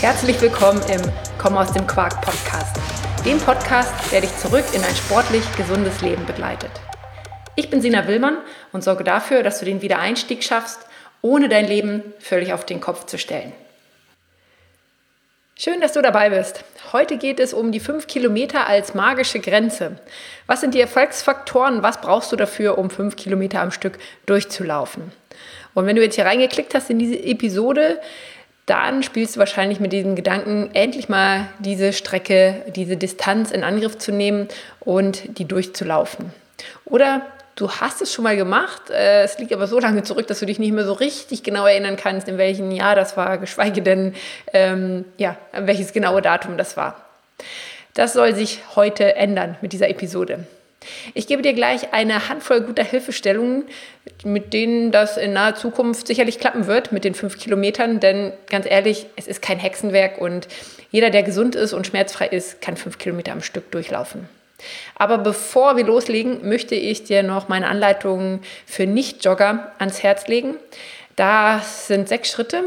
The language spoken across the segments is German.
Herzlich willkommen im Komm aus dem Quark Podcast, dem Podcast, der dich zurück in ein sportlich gesundes Leben begleitet. Ich bin Sina Willmann und sorge dafür, dass du den Wiedereinstieg schaffst, ohne dein Leben völlig auf den Kopf zu stellen. Schön, dass du dabei bist. Heute geht es um die 5 Kilometer als magische Grenze. Was sind die Erfolgsfaktoren? Was brauchst du dafür, um 5 Kilometer am Stück durchzulaufen? Und wenn du jetzt hier reingeklickt hast in diese Episode, dann spielst du wahrscheinlich mit diesem Gedanken, endlich mal diese Strecke, diese Distanz in Angriff zu nehmen und die durchzulaufen. Oder du hast es schon mal gemacht, äh, es liegt aber so lange zurück, dass du dich nicht mehr so richtig genau erinnern kannst, in welchem Jahr das war, geschweige denn, ähm, ja, welches genaue Datum das war. Das soll sich heute ändern mit dieser Episode. Ich gebe dir gleich eine Handvoll guter Hilfestellungen, mit denen das in naher Zukunft sicherlich klappen wird mit den fünf Kilometern, denn ganz ehrlich, es ist kein Hexenwerk und jeder, der gesund ist und schmerzfrei ist, kann fünf Kilometer am Stück durchlaufen. Aber bevor wir loslegen, möchte ich dir noch meine Anleitungen für Nicht-Jogger ans Herz legen. Das sind sechs Schritte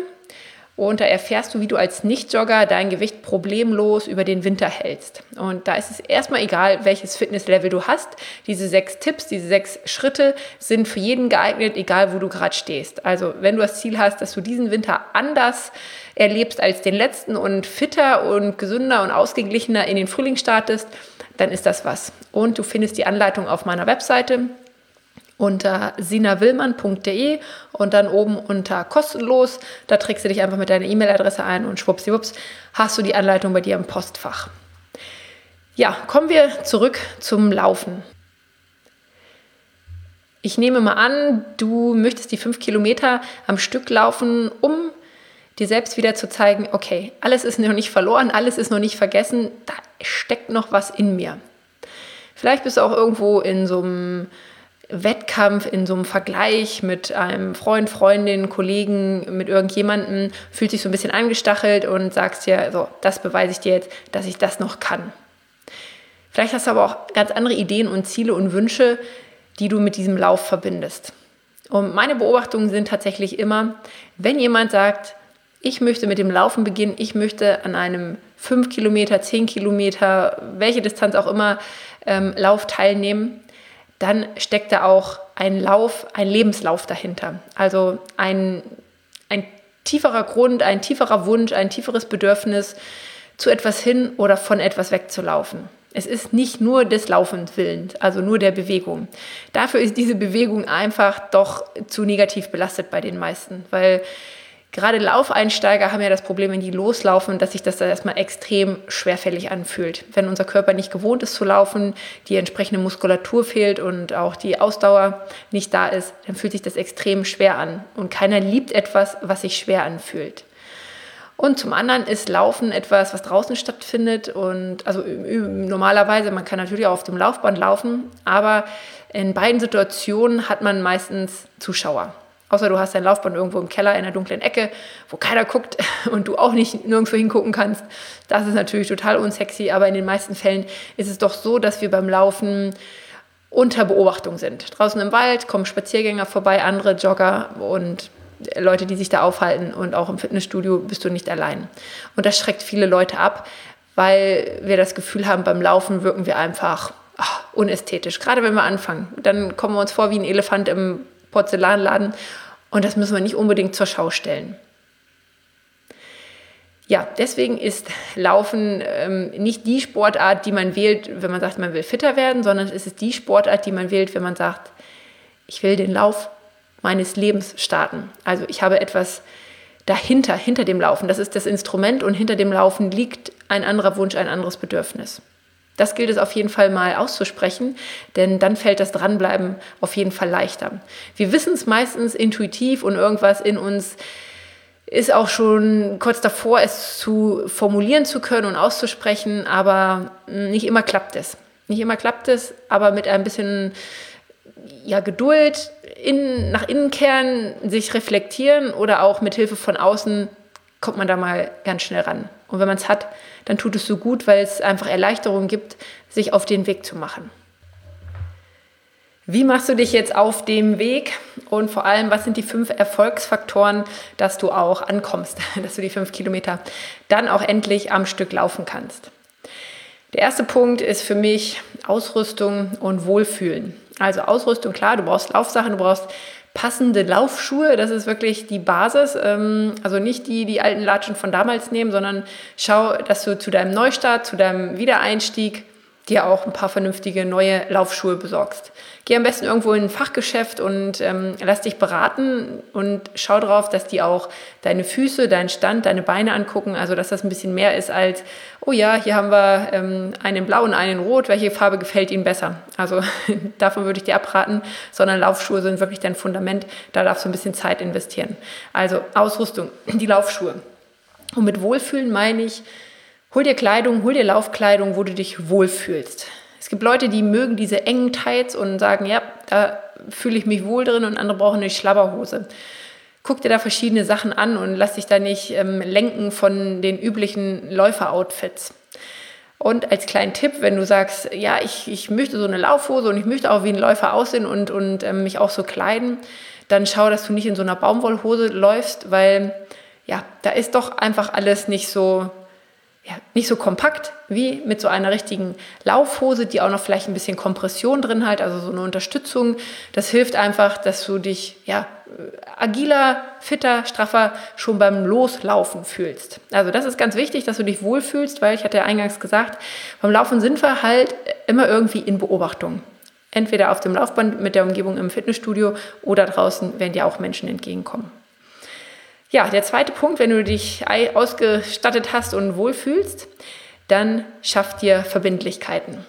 und da erfährst du, wie du als Nicht-Jogger dein Gewicht problemlos über den Winter hältst. Und da ist es erstmal egal, welches Fitnesslevel du hast. Diese sechs Tipps, diese sechs Schritte sind für jeden geeignet, egal wo du gerade stehst. Also wenn du das Ziel hast, dass du diesen Winter anders erlebst als den letzten und fitter und gesünder und ausgeglichener in den Frühling startest, dann ist das was. Und du findest die Anleitung auf meiner Webseite unter sinawillmann.de und dann oben unter kostenlos. Da trägst du dich einfach mit deiner E-Mail-Adresse ein und schwuppsiwupps hast du die Anleitung bei dir im Postfach. Ja, kommen wir zurück zum Laufen. Ich nehme mal an, du möchtest die fünf Kilometer am Stück laufen, um dir selbst wieder zu zeigen, okay, alles ist noch nicht verloren, alles ist noch nicht vergessen, da steckt noch was in mir. Vielleicht bist du auch irgendwo in so einem Wettkampf, in so einem Vergleich mit einem Freund, Freundin, Kollegen, mit irgendjemandem, fühlt sich so ein bisschen angestachelt und sagst dir, so, das beweise ich dir jetzt, dass ich das noch kann. Vielleicht hast du aber auch ganz andere Ideen und Ziele und Wünsche, die du mit diesem Lauf verbindest. Und meine Beobachtungen sind tatsächlich immer, wenn jemand sagt, ich möchte mit dem Laufen beginnen, ich möchte an einem 5 Kilometer, 10 Kilometer, welche Distanz auch immer, ähm, Lauf teilnehmen, dann steckt da auch ein Lauf, ein Lebenslauf dahinter. Also ein, ein tieferer Grund, ein tieferer Wunsch, ein tieferes Bedürfnis, zu etwas hin oder von etwas wegzulaufen. Es ist nicht nur des Laufens willens, also nur der Bewegung. Dafür ist diese Bewegung einfach doch zu negativ belastet bei den meisten, weil Gerade Laufeinsteiger haben ja das Problem, wenn die loslaufen, dass sich das da erstmal extrem schwerfällig anfühlt. Wenn unser Körper nicht gewohnt ist zu laufen, die entsprechende Muskulatur fehlt und auch die Ausdauer nicht da ist, dann fühlt sich das extrem schwer an. Und keiner liebt etwas, was sich schwer anfühlt. Und zum anderen ist Laufen etwas, was draußen stattfindet. Und also normalerweise, man kann natürlich auch auf dem Laufband laufen, aber in beiden Situationen hat man meistens Zuschauer. Außer du hast dein Laufband irgendwo im Keller in einer dunklen Ecke, wo keiner guckt und du auch nicht nirgendwo hingucken kannst. Das ist natürlich total unsexy, aber in den meisten Fällen ist es doch so, dass wir beim Laufen unter Beobachtung sind. Draußen im Wald kommen Spaziergänger vorbei, andere Jogger und Leute, die sich da aufhalten und auch im Fitnessstudio bist du nicht allein. Und das schreckt viele Leute ab, weil wir das Gefühl haben, beim Laufen wirken wir einfach ach, unästhetisch. Gerade wenn wir anfangen, dann kommen wir uns vor wie ein Elefant im Porzellanladen und das müssen wir nicht unbedingt zur Schau stellen. Ja, deswegen ist Laufen ähm, nicht die Sportart, die man wählt, wenn man sagt, man will fitter werden, sondern es ist die Sportart, die man wählt, wenn man sagt, ich will den Lauf meines Lebens starten. Also ich habe etwas dahinter, hinter dem Laufen. Das ist das Instrument und hinter dem Laufen liegt ein anderer Wunsch, ein anderes Bedürfnis. Das gilt es auf jeden Fall mal auszusprechen, denn dann fällt das Dranbleiben auf jeden Fall leichter. Wir wissen es meistens intuitiv und irgendwas in uns ist auch schon kurz davor, es zu formulieren zu können und auszusprechen, aber nicht immer klappt es. Nicht immer klappt es, aber mit ein bisschen ja, Geduld, in, nach innen kehren, sich reflektieren oder auch mit Hilfe von außen kommt man da mal ganz schnell ran. Und wenn man es hat, dann tut es so gut, weil es einfach Erleichterung gibt, sich auf den Weg zu machen. Wie machst du dich jetzt auf dem Weg und vor allem, was sind die fünf Erfolgsfaktoren, dass du auch ankommst, dass du die fünf Kilometer dann auch endlich am Stück laufen kannst? Der erste Punkt ist für mich Ausrüstung und Wohlfühlen. Also Ausrüstung, klar, du brauchst Laufsachen, du brauchst passende Laufschuhe, das ist wirklich die Basis. Ähm, also nicht die, die alten Latschen von damals nehmen, sondern schau, dass du zu deinem Neustart, zu deinem Wiedereinstieg dir auch ein paar vernünftige neue Laufschuhe besorgst. Geh am besten irgendwo in ein Fachgeschäft und ähm, lass dich beraten und schau drauf, dass die auch deine Füße, deinen Stand, deine Beine angucken. Also, dass das ein bisschen mehr ist als, oh ja, hier haben wir ähm, einen blau und einen rot. Welche Farbe gefällt Ihnen besser? Also, davon würde ich dir abraten, sondern Laufschuhe sind wirklich dein Fundament. Da darfst du ein bisschen Zeit investieren. Also, Ausrüstung, die Laufschuhe. Und mit Wohlfühlen meine ich, Hol dir Kleidung, hol dir Laufkleidung, wo du dich wohlfühlst. Es gibt Leute, die mögen diese engen Tights und sagen, ja, da fühle ich mich wohl drin und andere brauchen eine Schlabberhose. Guck dir da verschiedene Sachen an und lass dich da nicht ähm, lenken von den üblichen Läufer-Outfits. Und als kleinen Tipp, wenn du sagst, ja, ich, ich möchte so eine Laufhose und ich möchte auch wie ein Läufer aussehen und, und ähm, mich auch so kleiden, dann schau, dass du nicht in so einer Baumwollhose läufst, weil ja, da ist doch einfach alles nicht so ja, nicht so kompakt wie mit so einer richtigen Laufhose, die auch noch vielleicht ein bisschen Kompression drin hat, also so eine Unterstützung. Das hilft einfach, dass du dich ja, agiler, fitter, straffer schon beim Loslaufen fühlst. Also das ist ganz wichtig, dass du dich wohlfühlst, weil ich hatte ja eingangs gesagt, beim Laufen sind wir halt immer irgendwie in Beobachtung. Entweder auf dem Laufband mit der Umgebung im Fitnessstudio oder draußen werden dir auch Menschen entgegenkommen. Ja, der zweite Punkt, wenn du dich ausgestattet hast und wohlfühlst, dann schaff dir Verbindlichkeiten.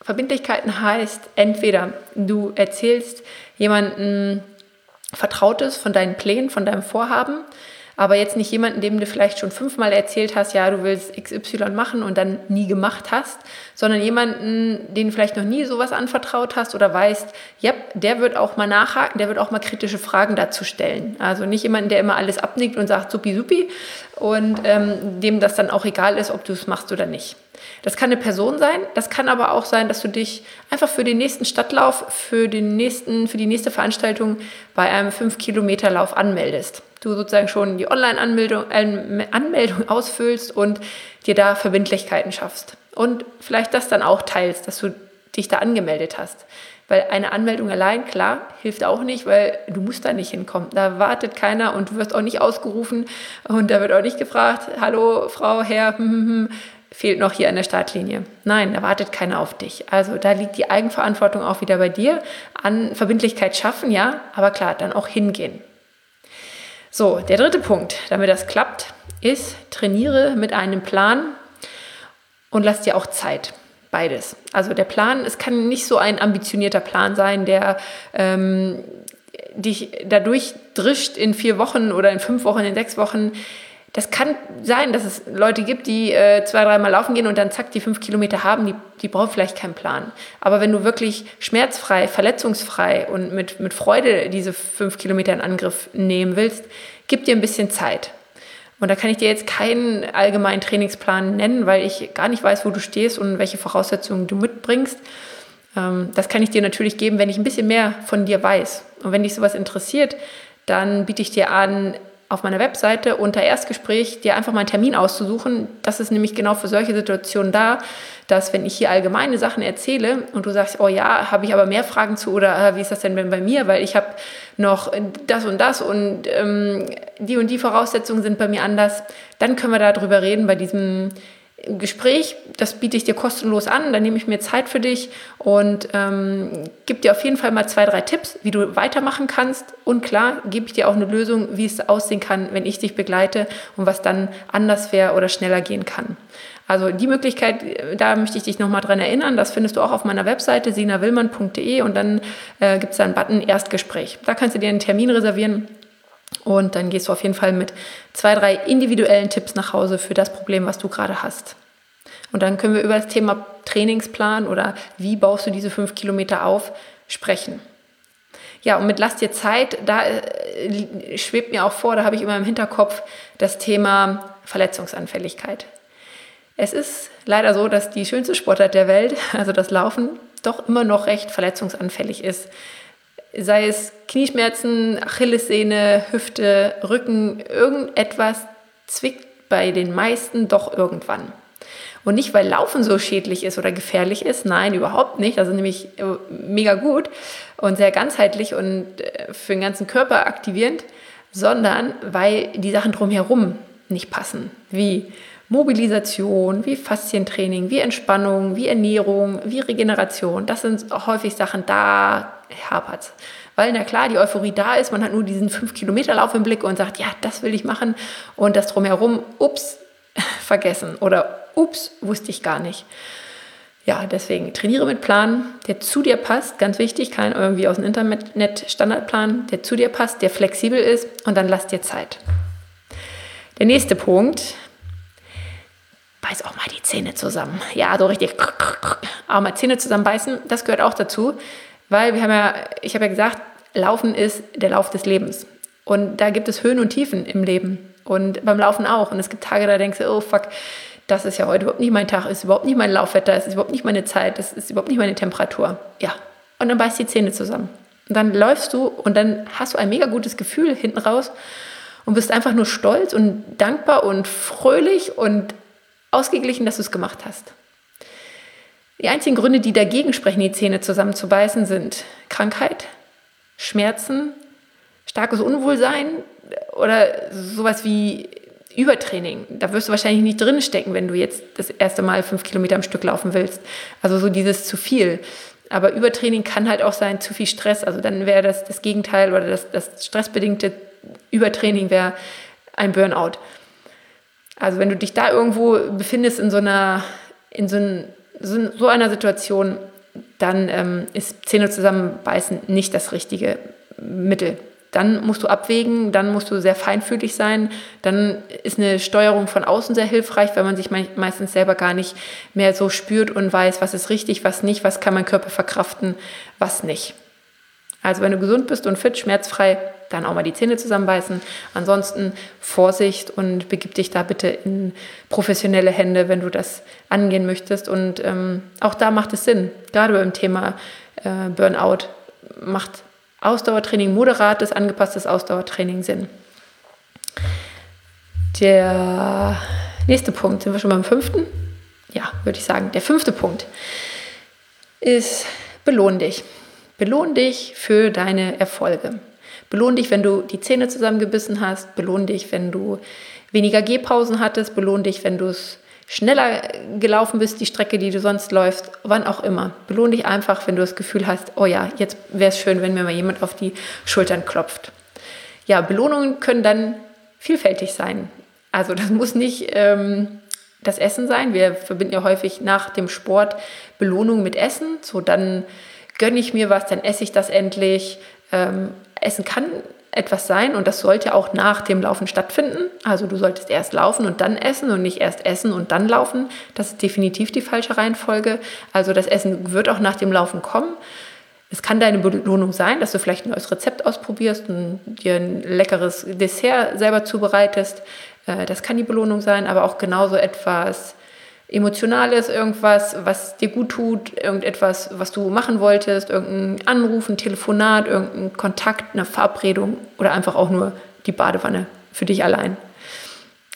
Verbindlichkeiten heißt entweder du erzählst jemandem Vertrautes von deinen Plänen, von deinem Vorhaben aber jetzt nicht jemanden, dem du vielleicht schon fünfmal erzählt hast, ja, du willst XY machen und dann nie gemacht hast, sondern jemanden, den vielleicht noch nie sowas anvertraut hast oder weißt, ja, der wird auch mal nachhaken, der wird auch mal kritische Fragen dazu stellen. Also nicht jemanden, der immer alles abnickt und sagt, supi, supi und ähm, dem das dann auch egal ist, ob du es machst oder nicht. Das kann eine Person sein, das kann aber auch sein, dass du dich einfach für den nächsten Stadtlauf, für, den nächsten, für die nächste Veranstaltung bei einem 5-Kilometer-Lauf anmeldest. Du sozusagen schon die Online-Anmeldung äh, Anmeldung ausfüllst und dir da Verbindlichkeiten schaffst. Und vielleicht das dann auch teilst, dass du dich da angemeldet hast. Weil eine Anmeldung allein, klar, hilft auch nicht, weil du musst da nicht hinkommen. Da wartet keiner und du wirst auch nicht ausgerufen und da wird auch nicht gefragt, hallo Frau, Herr, hm, hm, hm, fehlt noch hier an der Startlinie. Nein, da wartet keiner auf dich. Also da liegt die Eigenverantwortung auch wieder bei dir. An Verbindlichkeit schaffen, ja, aber klar, dann auch hingehen. So, der dritte Punkt, damit das klappt, ist, trainiere mit einem Plan und lass dir auch Zeit. Beides. Also der Plan, es kann nicht so ein ambitionierter Plan sein, der ähm, dich dadurch drischt in vier Wochen oder in fünf Wochen, in sechs Wochen. Das kann sein, dass es Leute gibt, die äh, zwei, dreimal laufen gehen und dann zack, die fünf Kilometer haben, die, die brauchen vielleicht keinen Plan. Aber wenn du wirklich schmerzfrei, verletzungsfrei und mit, mit Freude diese fünf Kilometer in Angriff nehmen willst, gib dir ein bisschen Zeit. Und da kann ich dir jetzt keinen allgemeinen Trainingsplan nennen, weil ich gar nicht weiß, wo du stehst und welche Voraussetzungen du mitbringst. Ähm, das kann ich dir natürlich geben, wenn ich ein bisschen mehr von dir weiß. Und wenn dich sowas interessiert, dann biete ich dir an, auf meiner Webseite unter Erstgespräch dir einfach mal einen Termin auszusuchen. Das ist nämlich genau für solche Situationen da, dass wenn ich hier allgemeine Sachen erzähle und du sagst, oh ja, habe ich aber mehr Fragen zu oder äh, wie ist das denn bei mir, weil ich habe noch das und das und ähm, die und die Voraussetzungen sind bei mir anders, dann können wir darüber reden bei diesem Gespräch, das biete ich dir kostenlos an, dann nehme ich mir Zeit für dich und ähm, gebe dir auf jeden Fall mal zwei, drei Tipps, wie du weitermachen kannst. Und klar, gebe ich dir auch eine Lösung, wie es aussehen kann, wenn ich dich begleite und was dann anders wäre oder schneller gehen kann. Also die Möglichkeit, da möchte ich dich nochmal dran erinnern, das findest du auch auf meiner Webseite sinawillmann.de und dann äh, gibt es da einen Button Erstgespräch. Da kannst du dir einen Termin reservieren und dann gehst du auf jeden Fall mit zwei, drei individuellen Tipps nach Hause für das Problem, was du gerade hast. Und dann können wir über das Thema Trainingsplan oder wie baust du diese fünf Kilometer auf sprechen. Ja, und mit Lass dir Zeit, da äh, schwebt mir auch vor, da habe ich immer im Hinterkopf das Thema Verletzungsanfälligkeit. Es ist leider so, dass die schönste Sportart der Welt, also das Laufen, doch immer noch recht verletzungsanfällig ist. Sei es Knieschmerzen, Achillessehne, Hüfte, Rücken, irgendetwas zwickt bei den meisten doch irgendwann. Und nicht, weil Laufen so schädlich ist oder gefährlich ist, nein, überhaupt nicht. Das ist nämlich äh, mega gut und sehr ganzheitlich und äh, für den ganzen Körper aktivierend, sondern weil die Sachen drumherum nicht passen, wie Mobilisation, wie Faszientraining, wie Entspannung, wie Ernährung, wie Regeneration. Das sind häufig Sachen, da hapert es. Weil, na klar, die Euphorie da ist, man hat nur diesen 5-Kilometer-Lauf im Blick und sagt, ja, das will ich machen. Und das drumherum, ups, vergessen. Oder ups, wusste ich gar nicht. Ja, deswegen trainiere mit Plan, der zu dir passt, ganz wichtig, kein irgendwie aus dem Internet Standardplan, der zu dir passt, der flexibel ist und dann lass dir Zeit. Der nächste Punkt, beiß auch mal die Zähne zusammen. Ja, so richtig, auch mal Zähne zusammenbeißen, das gehört auch dazu, weil wir haben ja, ich habe ja gesagt, Laufen ist der Lauf des Lebens. Und da gibt es Höhen und Tiefen im Leben. Und beim Laufen auch. Und es gibt Tage, da denkst du, oh fuck, das ist ja heute überhaupt nicht mein Tag, ist überhaupt nicht mein Laufwetter, ist überhaupt nicht meine Zeit, das ist überhaupt nicht meine Temperatur. Ja. Und dann beißt die Zähne zusammen. Und dann läufst du und dann hast du ein mega gutes Gefühl hinten raus und bist einfach nur stolz und dankbar und fröhlich und ausgeglichen, dass du es gemacht hast. Die einzigen Gründe, die dagegen sprechen, die Zähne zusammenzubeißen, sind Krankheit, Schmerzen, starkes Unwohlsein oder sowas wie Übertraining. Da wirst du wahrscheinlich nicht drinstecken, wenn du jetzt das erste Mal fünf Kilometer am Stück laufen willst. Also so dieses zu viel. Aber Übertraining kann halt auch sein, zu viel Stress. Also dann wäre das das Gegenteil oder das, das stressbedingte Übertraining wäre ein Burnout. Also wenn du dich da irgendwo befindest in so einer, in so, ein, so einer Situation, dann ähm, ist Zähne zusammenbeißen nicht das richtige Mittel dann musst du abwägen, dann musst du sehr feinfühlig sein, dann ist eine Steuerung von außen sehr hilfreich, weil man sich meistens selber gar nicht mehr so spürt und weiß, was ist richtig, was nicht, was kann mein Körper verkraften, was nicht. Also wenn du gesund bist und fit, schmerzfrei, dann auch mal die Zähne zusammenbeißen. Ansonsten Vorsicht und begib dich da bitte in professionelle Hände, wenn du das angehen möchtest. Und ähm, auch da macht es Sinn, gerade beim Thema äh, Burnout macht Ausdauertraining, moderates, angepasstes Ausdauertraining Sinn. Der nächste Punkt, sind wir schon beim fünften? Ja, würde ich sagen. Der fünfte Punkt ist, belohn dich. Belohn dich für deine Erfolge. Belohn dich, wenn du die Zähne zusammengebissen hast. Belohn dich, wenn du weniger Gehpausen hattest. Belohn dich, wenn du es schneller gelaufen bist, die Strecke, die du sonst läufst, wann auch immer. Belohn dich einfach, wenn du das Gefühl hast, oh ja, jetzt wäre es schön, wenn mir mal jemand auf die Schultern klopft. Ja, Belohnungen können dann vielfältig sein. Also das muss nicht ähm, das Essen sein. Wir verbinden ja häufig nach dem Sport Belohnung mit Essen. So, dann gönne ich mir was, dann esse ich das endlich. Ähm, Essen kann etwas sein und das sollte auch nach dem Laufen stattfinden. Also du solltest erst laufen und dann essen und nicht erst essen und dann laufen. Das ist definitiv die falsche Reihenfolge. Also das Essen wird auch nach dem Laufen kommen. Es kann deine Belohnung sein, dass du vielleicht ein neues Rezept ausprobierst und dir ein leckeres Dessert selber zubereitest. Äh, das kann die Belohnung sein, aber auch genauso etwas Emotionales, irgendwas, was dir gut tut, irgendetwas, was du machen wolltest, irgendein Anruf, ein Telefonat, irgendein Kontakt, eine Verabredung oder einfach auch nur die Badewanne für dich allein.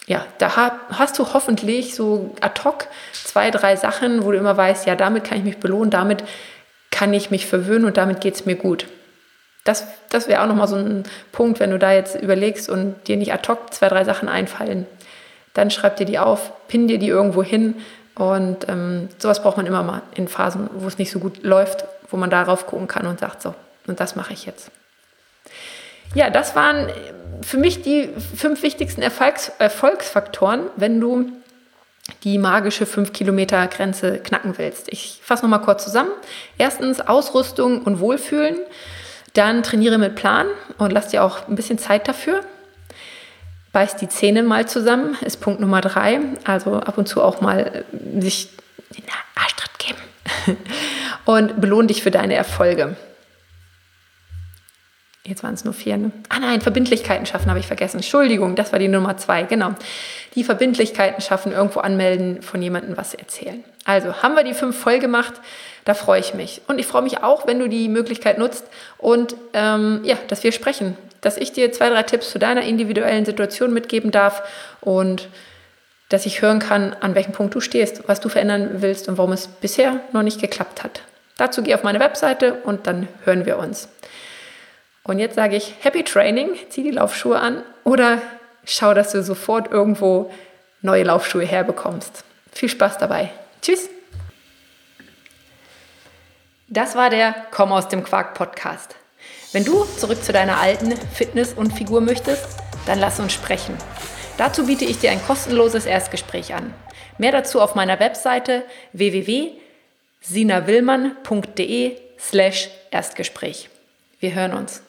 Ja, da hast du hoffentlich so ad hoc zwei, drei Sachen, wo du immer weißt, ja, damit kann ich mich belohnen, damit kann ich mich verwöhnen und damit geht es mir gut. Das, das wäre auch nochmal so ein Punkt, wenn du da jetzt überlegst und dir nicht ad hoc zwei, drei Sachen einfallen dann schreib dir die auf, pin dir die irgendwo hin. Und ähm, sowas braucht man immer mal in Phasen, wo es nicht so gut läuft, wo man darauf gucken kann und sagt, so, und das mache ich jetzt. Ja, das waren für mich die fünf wichtigsten Erfolgs Erfolgsfaktoren, wenn du die magische 5-Kilometer-Grenze knacken willst. Ich fasse nochmal kurz zusammen. Erstens Ausrüstung und Wohlfühlen. Dann trainiere mit Plan und lass dir auch ein bisschen Zeit dafür beißt die Zähne mal zusammen, ist Punkt Nummer drei. Also ab und zu auch mal äh, sich den Arschtritt geben. Und belohn dich für deine Erfolge. Jetzt waren es nur vier. Ne? Ah nein, Verbindlichkeiten schaffen habe ich vergessen. Entschuldigung, das war die Nummer zwei. Genau. Die Verbindlichkeiten schaffen, irgendwo anmelden, von jemandem was erzählen. Also haben wir die fünf voll gemacht. Da freue ich mich. Und ich freue mich auch, wenn du die Möglichkeit nutzt und ähm, ja, dass wir sprechen. Dass ich dir zwei, drei Tipps zu deiner individuellen Situation mitgeben darf und dass ich hören kann, an welchem Punkt du stehst, was du verändern willst und warum es bisher noch nicht geklappt hat. Dazu geh auf meine Webseite und dann hören wir uns. Und jetzt sage ich Happy Training, zieh die Laufschuhe an oder schau, dass du sofort irgendwo neue Laufschuhe herbekommst. Viel Spaß dabei. Tschüss. Das war der Komm aus dem Quark Podcast. Wenn du zurück zu deiner alten Fitness und Figur möchtest, dann lass uns sprechen. Dazu biete ich dir ein kostenloses Erstgespräch an. Mehr dazu auf meiner Webseite www.sinawillmann.de slash Erstgespräch. Wir hören uns.